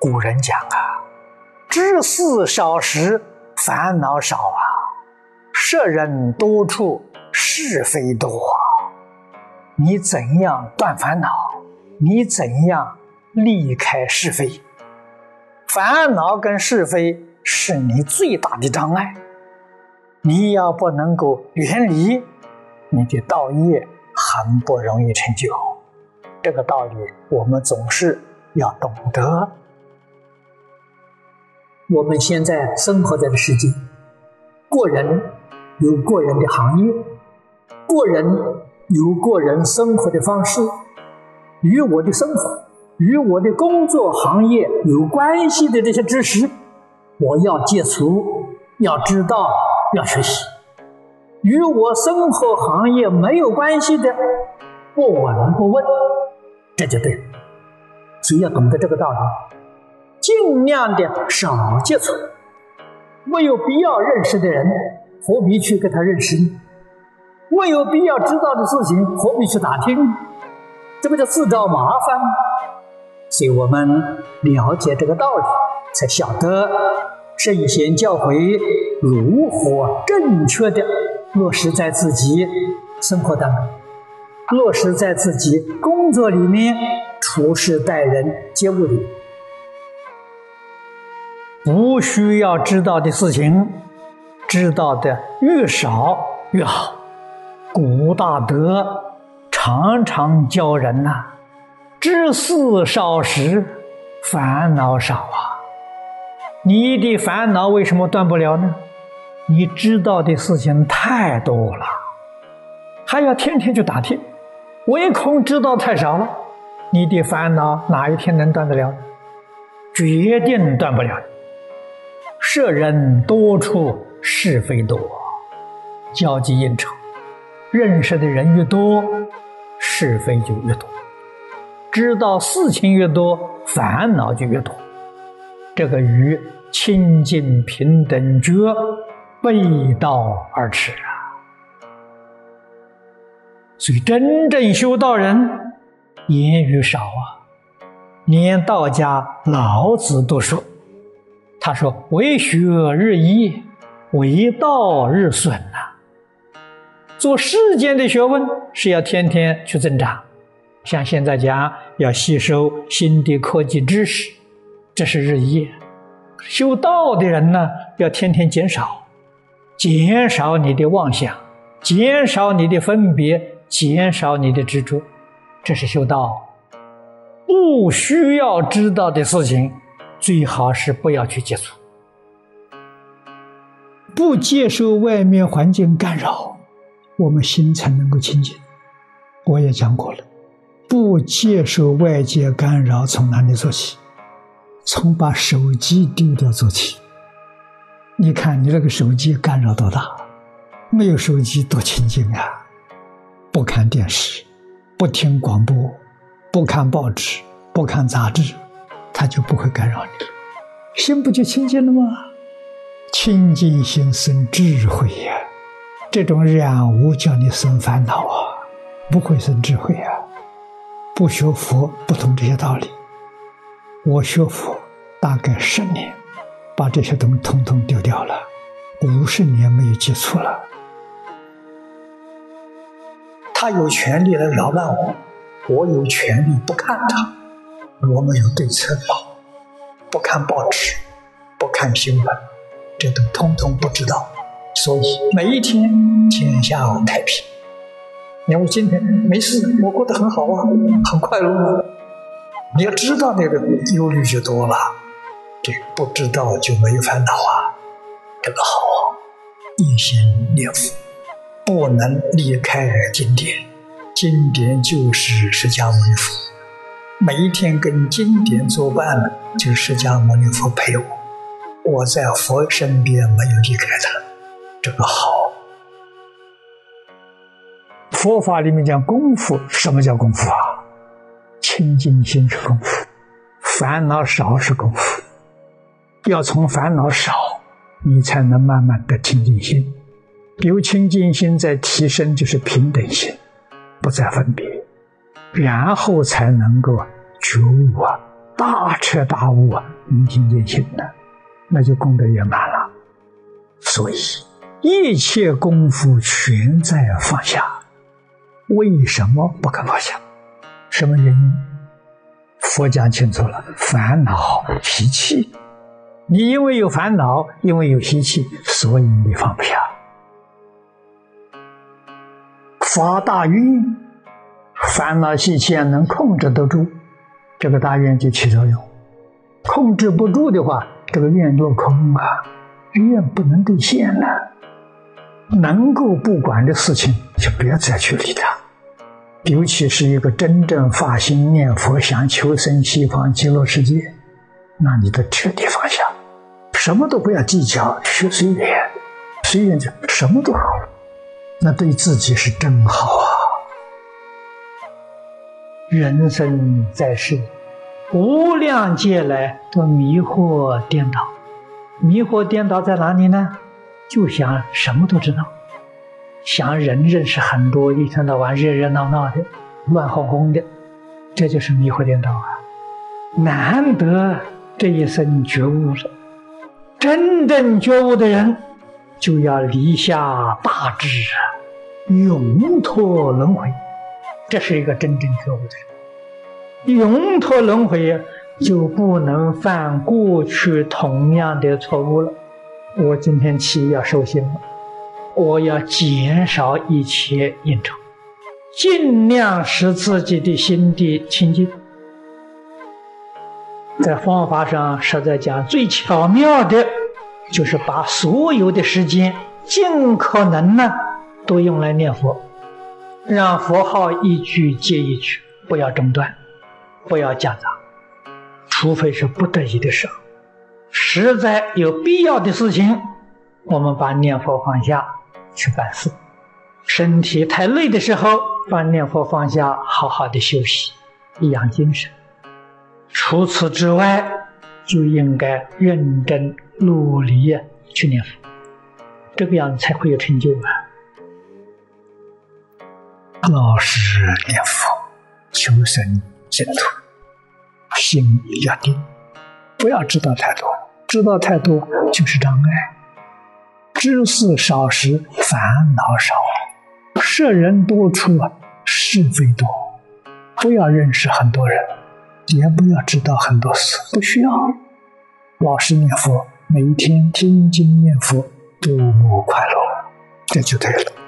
古人讲啊，知事少时，烦恼少啊；识人多处，是非多。你怎样断烦恼？你怎样离开是非？烦恼跟是非是你最大的障碍。你要不能够远离，你的道业很不容易成就。这个道理，我们总是要懂得。我们现在生活在的世界，个人有个人的行业，个人有个人生活的方式，与我的生活、与我的工作行业有关系的这些知识，我要接触，要知道，要学习；与我生活行业没有关系的，不闻不问，这就对了。只要懂得这个道理。尽量的少接触，没有必要认识的人，何必去跟他认识呢？没有必要知道的事情，何必去打听？这不叫自找麻烦？所以我们了解这个道理，才晓得圣贤教诲如何正确的落实在自己生活当中，落实在自己工作里面，处事待人接物里。不需要知道的事情，知道的越少越好。古大德常常教人呐：知事少时，烦恼少啊。你的烦恼为什么断不了呢？你知道的事情太多了，还要天天去打听，唯恐知道太少了。你的烦恼哪一天能断得了？决定断不了。舍人多处是非多，交际应酬，认识的人越多，是非就越多；知道事情越多，烦恼就越多。这个与清净平等觉背道而驰啊！所以真正修道人，言语少啊，连道家老子都说。他说：“为学日益，为道日损呐。做世间的学问是要天天去增长，像现在讲要吸收新的科技知识，这是日益。修道的人呢，要天天减少，减少你的妄想，减少你的分别，减少你的执着，这是修道。不需要知道的事情。”最好是不要去接触，不接受外面环境干扰，我们心才能够清净。我也讲过了，不接受外界干扰，从哪里做起？从把手机丢掉做起。你看你那个手机干扰多大？没有手机多清净啊！不看电视，不听广播，不看报纸，不看杂志。他就不会干扰你了，心不就清净了吗？清净心生智慧呀，这种染污叫你生烦恼啊，不会生智慧啊。不学佛不懂这些道理，我学佛大概十年，把这些东西统统丢掉了，五十年没有接触了。他有权利来扰乱我，我有权利不看他。我们有对策的，不看报纸，不看新闻，这都通通不知道。所以每一天天下太平。你看我今天没事，我过得很好啊，很快乐。你要知道那个忧虑就多了，这不知道就没有烦恼啊。这个好啊，一心念佛，不能离开经典，经典就是释迦牟尼佛。每一天跟经典作伴，就释迦牟尼佛陪我，我在佛身边没有离开他，这个好。佛法里面讲功夫，什么叫功夫啊？清净心是功夫，烦恼少是功夫。要从烦恼少，你才能慢慢的清净心。有清净心在提升，就是平等心，不再分别。然后才能够觉悟啊，大彻大悟啊，明心见性了，那就功德圆满了。所以一切功夫全在放下。为什么不肯放下？什么原因？佛讲清楚了：烦恼、脾气。你因为有烦恼，因为有脾气，所以你放不下。发大愿，烦恼习气啊能控制得住，这个大愿就起作用；控制不住的话，这个愿落空啊，愿不能兑现了。能够不管的事情，就不要再去理它。尤其是一个真正发心念佛、想求生西方极乐世界，那你得彻底放下。什么都不要计较，学随缘，随缘就什么都好，那对自己是真好啊！人生在世，无量劫来都迷惑颠倒，迷惑颠倒在哪里呢？就想什么都知道，想人认识很多，一天到晚热热闹闹的，乱哄哄的，这就是迷惑颠倒啊！难得这一生觉悟了。真正觉悟的人，就要离下大志啊，永脱轮回。这是一个真正觉悟的人，永脱轮回就不能犯过去同样的错误了。我今天起要收心了，我要减少一切应酬，尽量使自己的心地清净。在方法上，实在讲最巧妙的，就是把所有的时间尽可能呢，都用来念佛，让佛号一句接一句，不要中断，不要夹杂，除非是不得已的时候，实在有必要的事情，我们把念佛放下去办事；身体太累的时候，把念佛放下，好好的休息，养精神。除此之外，就应该认真努力去念佛，这个样子才会有成就啊！老实念佛，求生净土，心要定，不要知道太多，知道太多就是障碍。知识少时烦恼少，舍人多处是非多，不要认识很多人。也不要知道很多事，不需要。老实念佛，每天听经念佛，多么快乐，这就对了。